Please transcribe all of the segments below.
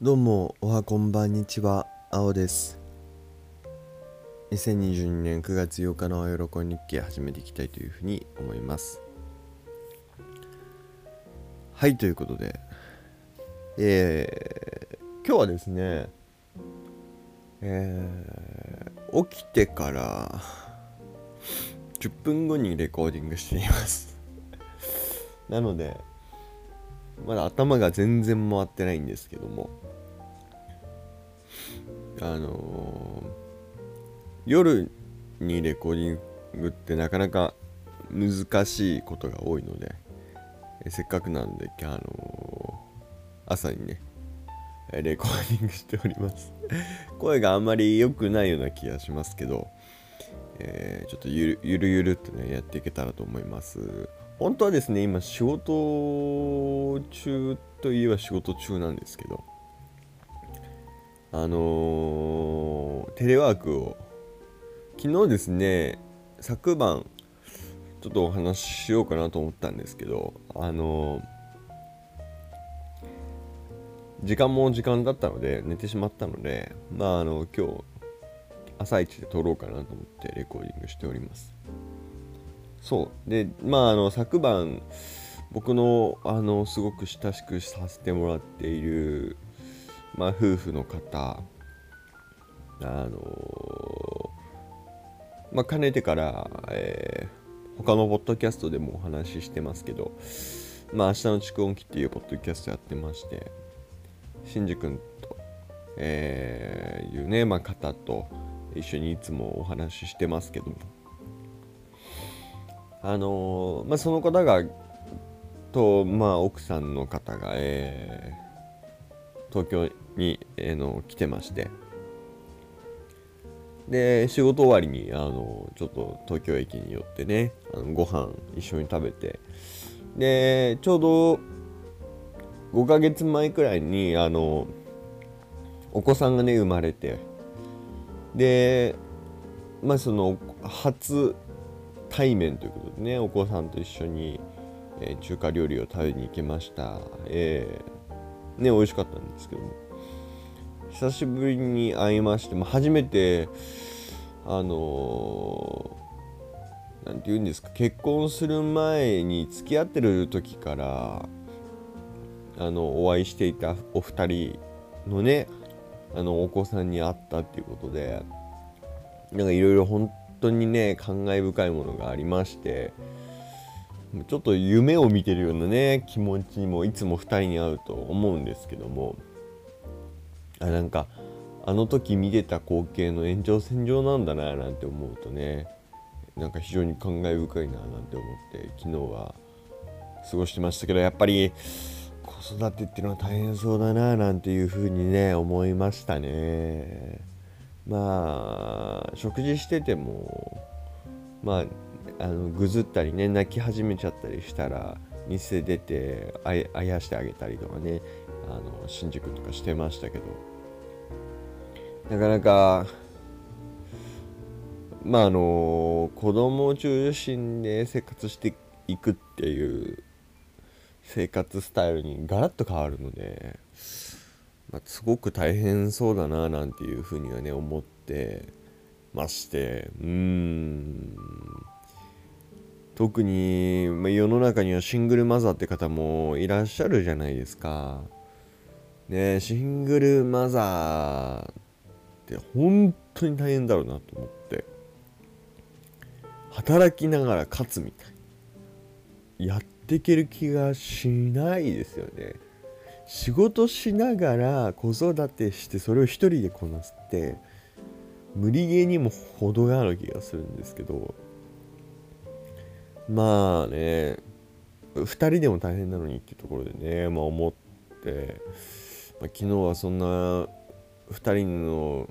どうも、おはこんばんにちは、青です。2022年9月8日のお喜び日記始めていきたいというふうに思います。はい、ということで、えー、今日はですね、えー、起きてから10分後にレコーディングしています。なので、まだ頭が全然回ってないんですけども、あのー夜にレコーディングってなかなか難しいことが多いので、せっかくなので、あのー朝にね、レコーディングしております。声があんまり良くないような気がしますけど、えーちょっとゆるゆるゆるっとね、やっていけたらと思います。本当はですね、今仕事中といえば仕事中なんですけど、あのーテレワークを昨日ですね昨晩ちょっとお話ししようかなと思ったんですけどあのー時間も時間だったので寝てしまったのでまああの今日朝一で撮ろうかなと思ってレコーディングしております。そう。でまああの昨晩僕のあのすごく親しくさせてもらっているまあ、夫婦の方あのまあかねてから、えー他のポッドキャストでもお話ししてますけどまあ明日の蓄音機っていうポッドキャストやってましてしんじ君と、えーいうね、まあ、方と一緒にいつもお話ししてますけども。あのまあその方がとまあ奥さんの方がえー東京に、えーの来てまして。で仕事終わりにあのちょっと東京駅に寄ってねあのご飯一緒に食べて。でちょうど5ヶ月前くらいにあのお子さんがね生まれて。でまあその初対面ということでねお子さんと一緒に、えー中華料理を食べに行きました。えーね美味しかったんですけども。久しぶりに会いまして、まあ、初めてあのーて言うんですか結婚する前に付き合ってる時からあのお会いしていたお二人のねあのお子さんに会ったっていうことでなんかいろいろ本当にね感慨深いものがありましてちょっと夢を見てるようなね気持ちにもいつも2人に会うと思うんですけどもあなんかあの時見てた光景の延長線上なんだななんて思うとねなんか非常に感慨深いななんて思って昨日は過ごしてましたけどやっぱり子育てっていうのは大変そうだななんていうふうにね思いましたね。まあ食事しててもまああのぐずったりね泣き始めちゃったりしたら店出てあやしてあげたりとかねあの新宿とかしてましたけど。なかなかまああの子供中心で生活していくっていう生活スタイルにガラッと変わるので、まあ、すごく大変そうだななんていうふうにはね思ってましてうーん。特に、まあ、世の中にはシングルマザーって方もいらっしゃるじゃないですか。ねシングルマザーって本当に大変だろうなと思って。働きながら勝つみたいやっていける気がしないですよね。仕事しながら子育てしてそれを一人でこなすって無理ゲーにも程がある気がするんですけど。まあね2人でも大変なのにっていうところでね、まあ、思って、まあ、昨日はそんな2人の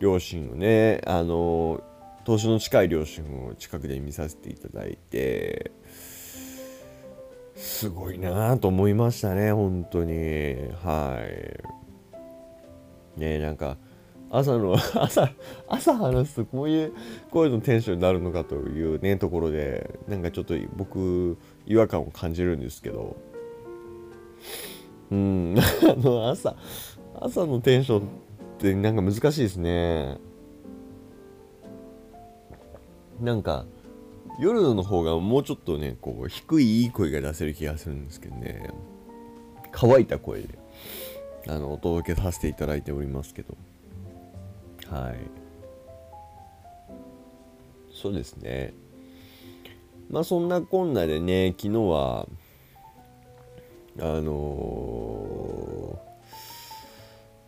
両親をねあの年の近い両親を近くで見させていただいてすごいなと思いましたね本当に。はい。ねなんか朝の 朝朝話すとこういう声のテンションになるのかというねところでなんかちょっと僕違和感を感じるんですけど。うん あの朝朝のテンションってなんか難しいですね。なんか夜の方がもうちょっとねこう低いいい声が出せる気がするんですけどね。乾いた声であのお届けさせていただいておりますけど。はい。そうですね。まあそんなこんなでね昨日はあの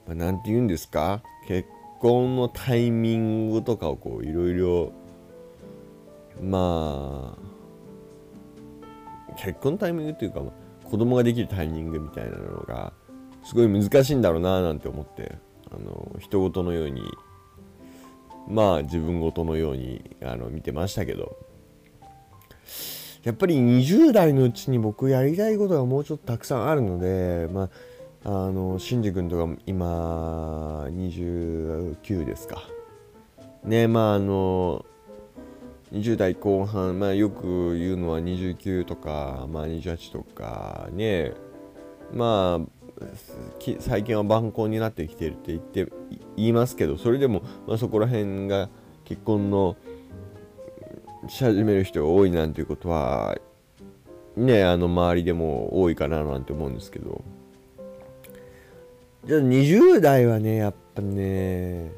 ー、まあ、なんて言うんですか？結婚のタイミングとかをこういろいろまあ結婚タイミングっていうか、子供ができるタイミングみたいなのがすごい難しいんだろうななんて思ってあの人事のようにまあ自分事のようにあの見てましたけど。やっぱり20代のうちに僕やりたいことがもうちょっとたくさんあるのでまああのシンジ君とか今29ですか。ねまああの20代後半、まあ、よく言うのは29とか、まあ、28とかね。まあ最近は晩婚になってきてるって言って言いますけどそれでも、まあ、そこら辺が結婚のし始める人が多いなんていうことはねあの周りでも多いかななんて思うんですけど。じゃあ20代はねやっぱね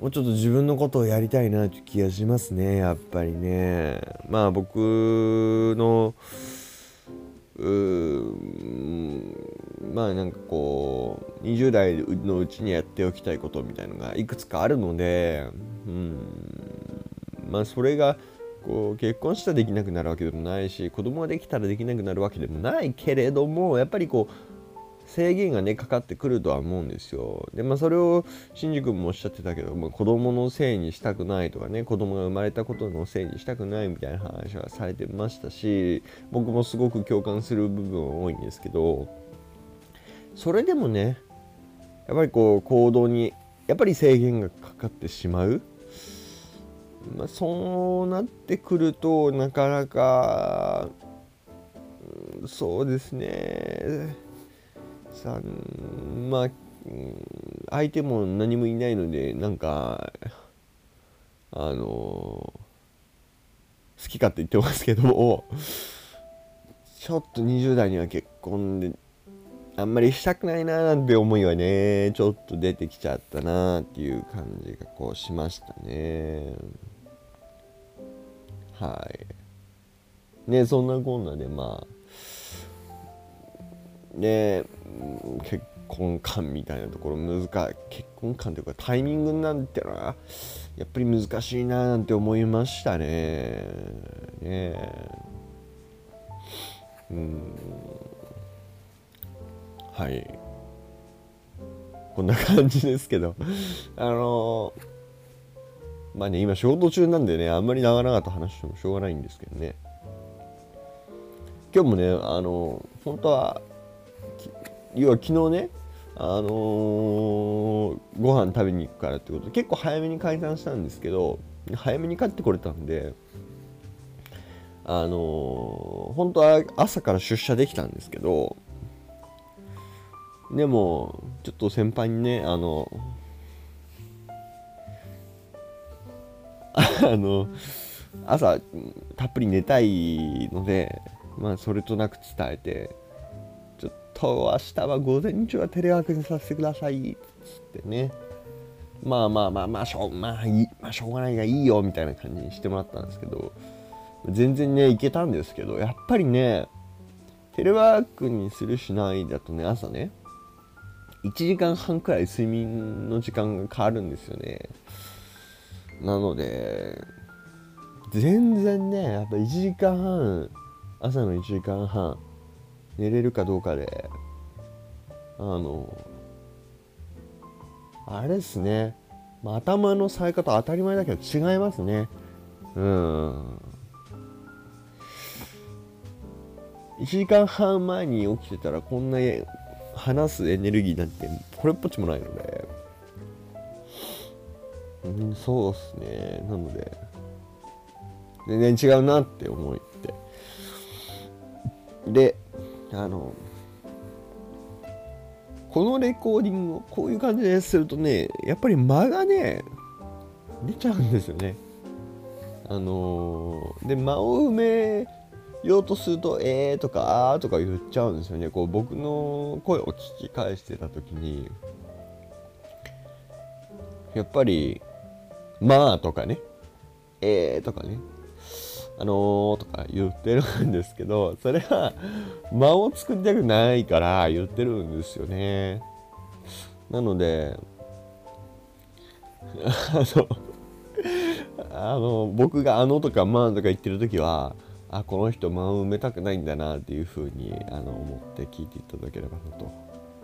もうちょっと自分のことをやりたいなという気がしますねやっぱりね。まあ僕のうまあなんかこう20代のうちにやっておきたいことみたいのがいくつかあるのでうん。まあそれがこう結婚したらできなくなるわけでもないし子供ができたらできなくなるわけでもないけれどもやっぱりこう制限がねかかってくるとは思うんですよ。でまあそれを新宿もおっしゃってたけど、まあ、子供のせいにしたくないとかね子供が生まれたことのせいにしたくないみたいな話はされてましたし僕もすごく共感する部分は多いんですけどそれでもねやっぱりこう行動にやっぱり制限がかかってしまう。まあ、そうなってくるとなかなかそうですね。さんまあ相手も何もいないのでなんかあの好きかって言ってますけどもちょっと20代には結婚であんまりしたくないななんて思いはねちょっと出てきちゃったなっていう感じがこうしましたね。はい。ねそんなこんなでまあね結婚観みたいなところ難しい結婚観というかタイミングなんてのはやっぱり難しいななんて思いましたね。ね。うん。はい。こんな感じですけど。あのまあね今仕事中なんでねあんまり長々と話してもしょうがないんですけどね。今日もねあの本当は要は昨日ねあのー、ご飯食べに行くからってことで結構早めに解散したんですけど早めに帰ってこれたんであのー、本当は朝から出社できたんですけどでもちょっと先輩にねあの あの朝たっぷり寝たいのでまあそれとなく伝えてと明日は午前中はテレワークにさせてください。っつってね。まあまあまあまあしょう,、まあいいまあ、しょうがないがいいよみたいな感じにしてもらったんですけど。全然ねいけたんですけどやっぱりねテレワークにするしないだとね朝ね1時間半くらい睡眠の時間が変わるんですよね。なので全然ねやっぱ1時間半朝の1時間半寝れるかどうかで。あのあれですね、まあ、頭のさえ方当たり前だけど違いますね。うん。1時間半前に起きてたらこんな話すエネルギーなんてこれっぽっちもないので。うんそうっすね。なので。全然違うなって思って。であのこのレコーディングをこういう感じでするとねやっぱり間がね出ちゃうんですよね。あのー、で間を埋めようとすると「えー」とか「あー」とか言っちゃうんですよね。こう僕の声を聞き返してた時にやっぱり「まあ」とかね「えー」とかねあのー、とか言ってるんですけど、それは間を作りたくないから言ってるんですよね。なので、あの、あの、僕があのとかまあとか言ってる時は、あ、この人間を埋めたくないんだなっていうふうにあの思って聞いていただければなと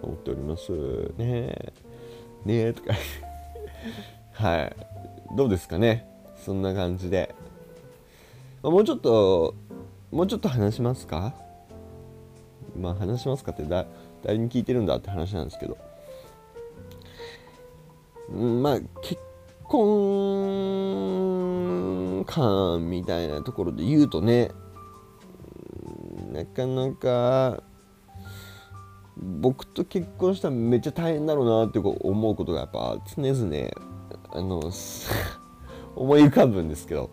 思っております。ねえ。ねえとか はい。どうですかね？そんな感じで。もうちょっともうちょっと話しますか？まあ話しますかってだ誰に聞いてるんだって話なんですけど。まあ結婚観みたいなところで言うとねなかなか僕と結婚したらめっちゃ大変だろうなって思うことがやっぱ常々あの 思い浮かぶんですけど。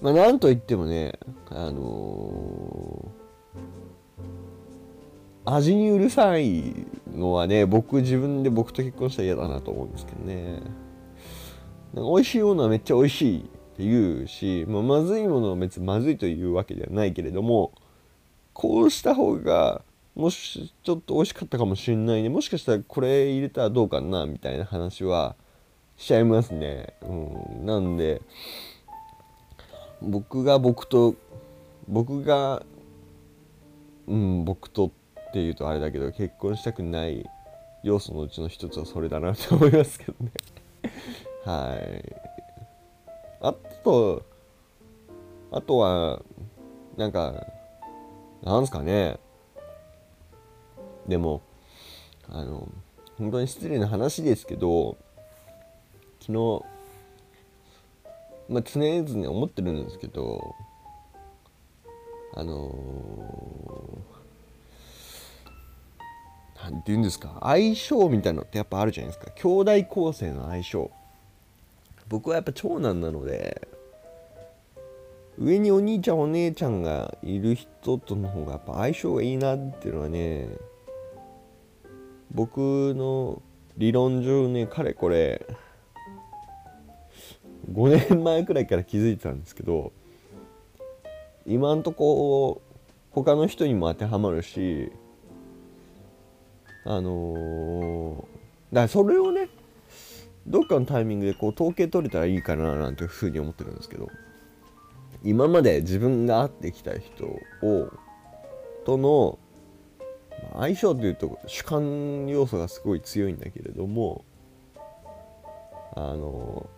まあ、なんといってもね、あのー、味にうるさいのはね、僕自分で僕と結婚したら嫌だなと思うんですけどね。なんか美味しいものはめっちゃ美味しいって言うし、まあ、まずいものは別にまずいというわけではないけれども、こうした方が、もしちょっと美味しかったかもしれないね。もしかしたらこれ入れたらどうかなみたいな話はしちゃいますね。うん。なんで、僕が僕と僕がうん僕とっていうとあれだけど結婚したくない要素のうちの一つはそれだなと思いますけどね。はい。あとあとはなんかなんすかね。でもあの本当に失礼な話ですけど昨日まあ、常々思ってるんですけどあの何、て言うんですか相性みたいなのってやっぱあるじゃないですか。兄弟構成の相性。僕はやっぱ長男なので上にお兄ちゃんお姉ちゃんがいる人との方がやっぱ相性がいいなっていうのはね僕の理論上ねかれこれ5年前くらいから気づいてたんですけど今んとこ他の人にも当てはまるしあのー、だからそれをねどっかのタイミングでこう統計取れたらいいかななんていうふうに思ってるんですけど今まで自分が会ってきた人をとの相性というと主観要素がすごい強いんだけれどもあの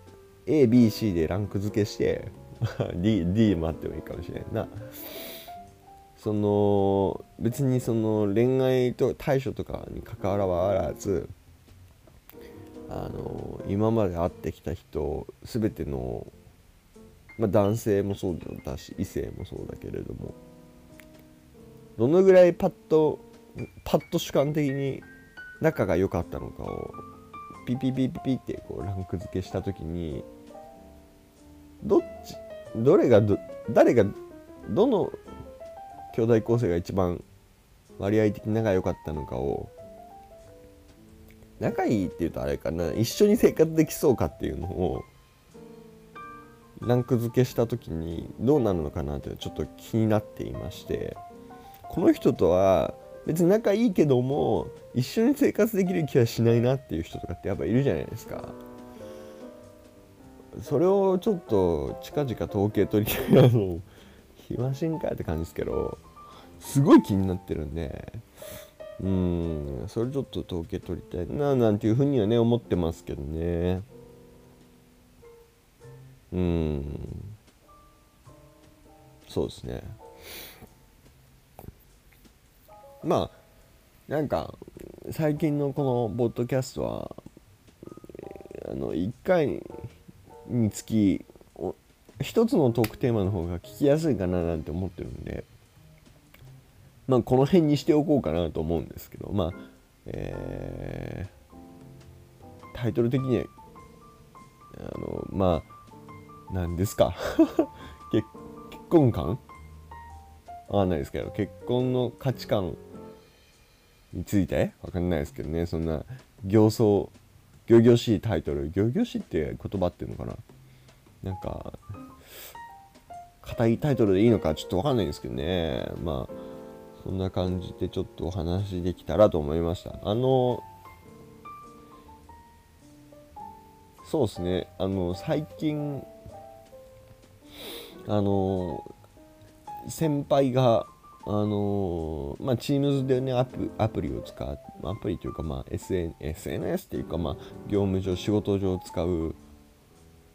ABC でランク付けして D, D もあってもいいかもしれんな。その別にその恋愛と対処とかに関わらずあの今まで会ってきた人全ての、まあ、男性もそうだし異性もそうだけれどもどのぐらいパッとパッと主観的に仲が良かったのかをピピピピピってこうランク付けした時にどっちどれがど誰がどの兄弟構成が一番割合的に仲良かったのかを仲いいっていうとあれかな一緒に生活できそうかっていうのをランク付けした時にどうなるのかなってちょっと気になっていましてこの人とは別に仲いいけども一緒に生活できる気はしないなっていう人とかってやっぱいるじゃないですか。それをちょっと近々統計取りたい。あの暇しんかって感じですけどすごい気になってるんで。うん。それちょっと統計取りたい。ななんていうふうにはね思ってますけどね。うん。そうですね。まあなんか最近のこのポッドキャストはあの1回につき一つのトークテーマの方が聞きやすいかななんて思ってるんでまあこの辺にしておこうかなと思うんですけどまあえー、タイトル的にはあのまあ何ですか？結婚観？わかんないですけど結婚の価値観について？わかんないですけどねそんな行走行々しいタイトル。々しいって言葉っていうのかな？なんか硬いタイトルでいいのかちょっとわかんないんですけどね。まあそんな感じでちょっとお話できたらと思いました。あのそうですね。あの最近あの先輩があのまあ、Teams でねアプアプリを使うアプリというか、まあ、SN SNS っていうか、まあ、業務上仕事上使う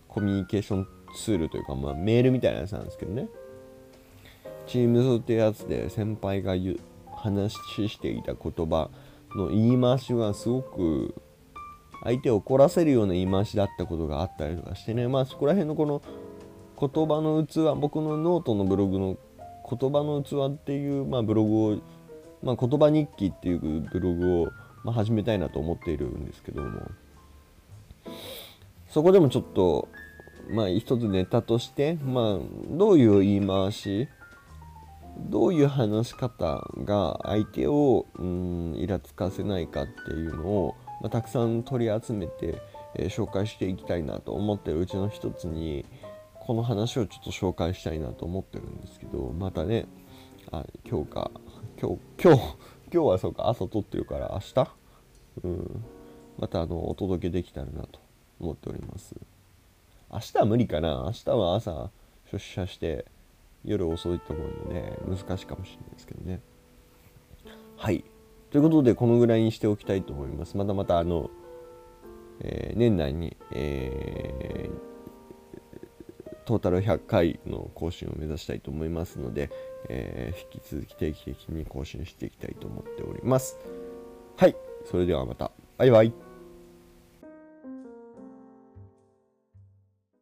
コミュニケーションツールというか、まあ、メールみたいなやつなんですけどね。Teams ってやつで先輩が言話していた言葉の言い回しがすごく相手を怒らせるような言い回しだったことがあったりとかしてね。まあそこら辺のこの言葉の器僕のノートのブログの言葉の器っていう、まあ、ブログを、まあ、言葉日記っていうブログを、まあ、始めたいなと思っているんですけども。そこでもちょっとまあ一つネタとしてまあどういう言い回しどういう話し方が相手をうんイラつかせないかっていうのを、まあ、たくさん取り集めて、えー、紹介していきたいなと思ってるうちの一つにこの話をちょっと紹介したいなと思ってるんですけどまたねあ今日か。今日今日 今日はそうか朝撮ってるから明日、うん、またあのお届けできたらなと思っております。明日は無理かな？明日は朝出社して夜遅いと思うので難しいかもしれないですけどね。はい。ということでこのぐらいにしておきたいと思います。またまたあの、えー、年内に、えートータル100回の更新を目指したいと思いますので、えー、引き続き定期的に更新していきたいと思っております。はい、それではまた。バイバイ。